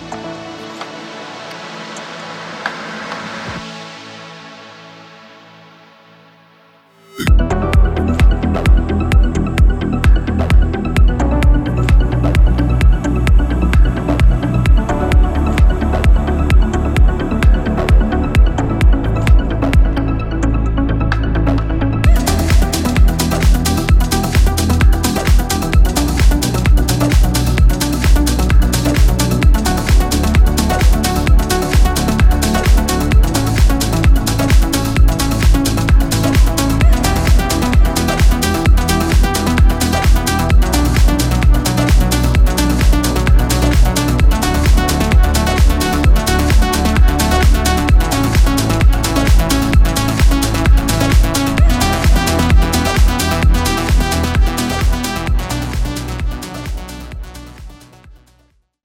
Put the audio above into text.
Bye.